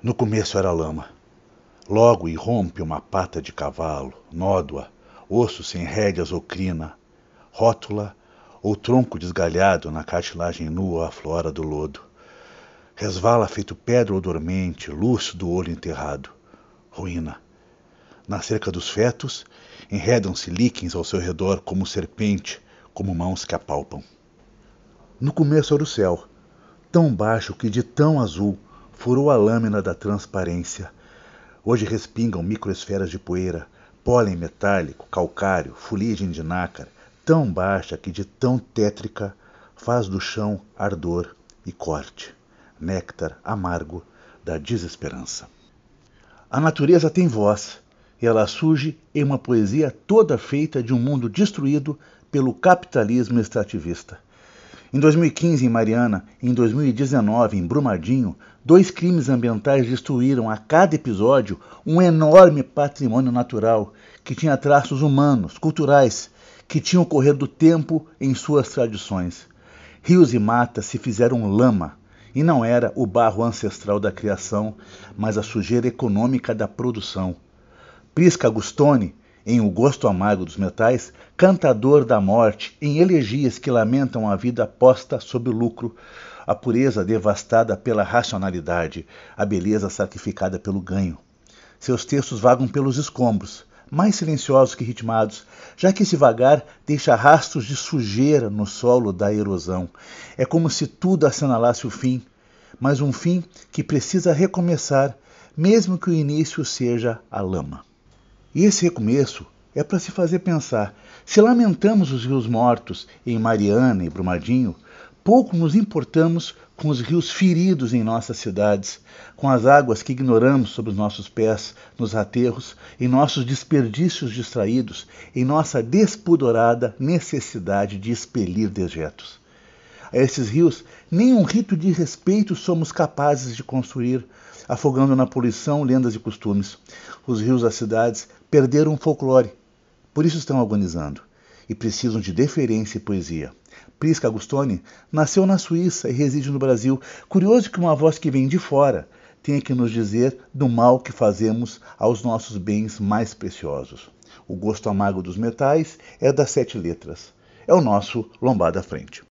No começo era lama. Logo irrompe uma pata de cavalo, nódoa, osso sem rédeas ou crina, rótula ou tronco desgalhado na cartilagem nua aflora do lodo. Resvala feito pedra ou dormente, lúcido olho enterrado. Ruína. Na cerca dos fetos, enredam-se líquens ao seu redor como serpente, como mãos que apalpam. No começo era o céu, tão baixo que de tão azul furou a lâmina da transparência. Hoje respingam microesferas de poeira, pólen metálico, calcário, fuligem de nácar, tão baixa que de tão tétrica faz do chão ardor e corte, néctar amargo da desesperança. A natureza tem voz, e ela surge em uma poesia toda feita de um mundo destruído pelo capitalismo extrativista. Em 2015, em Mariana, e em 2019, em Brumadinho, dois crimes ambientais destruíram a cada episódio um enorme patrimônio natural que tinha traços humanos, culturais, que tinham corrido do tempo em suas tradições. Rios e matas se fizeram lama, e não era o barro ancestral da criação, mas a sujeira econômica da produção. Prisca Agustoni em O Gosto Amargo dos Metais, cantador da morte, em elegias que lamentam a vida posta sob o lucro, a pureza devastada pela racionalidade, a beleza sacrificada pelo ganho. Seus textos vagam pelos escombros, mais silenciosos que ritmados, já que esse vagar deixa rastros de sujeira no solo da erosão. É como se tudo assinalasse o fim, mas um fim que precisa recomeçar, mesmo que o início seja a lama. E esse recomeço é para se fazer pensar. Se lamentamos os rios mortos em Mariana e Brumadinho, pouco nos importamos com os rios feridos em nossas cidades, com as águas que ignoramos sob os nossos pés, nos aterros, em nossos desperdícios distraídos, em nossa despudorada necessidade de expelir dejetos. A esses rios, nenhum rito de respeito somos capazes de construir, afogando na poluição lendas e costumes. Os rios das cidades perderam o folclore, por isso estão agonizando e precisam de deferência e poesia. Prisca Agustoni nasceu na Suíça e reside no Brasil. Curioso que uma voz que vem de fora tenha que nos dizer do mal que fazemos aos nossos bens mais preciosos. O gosto amargo dos metais é das sete letras. É o nosso lombada frente.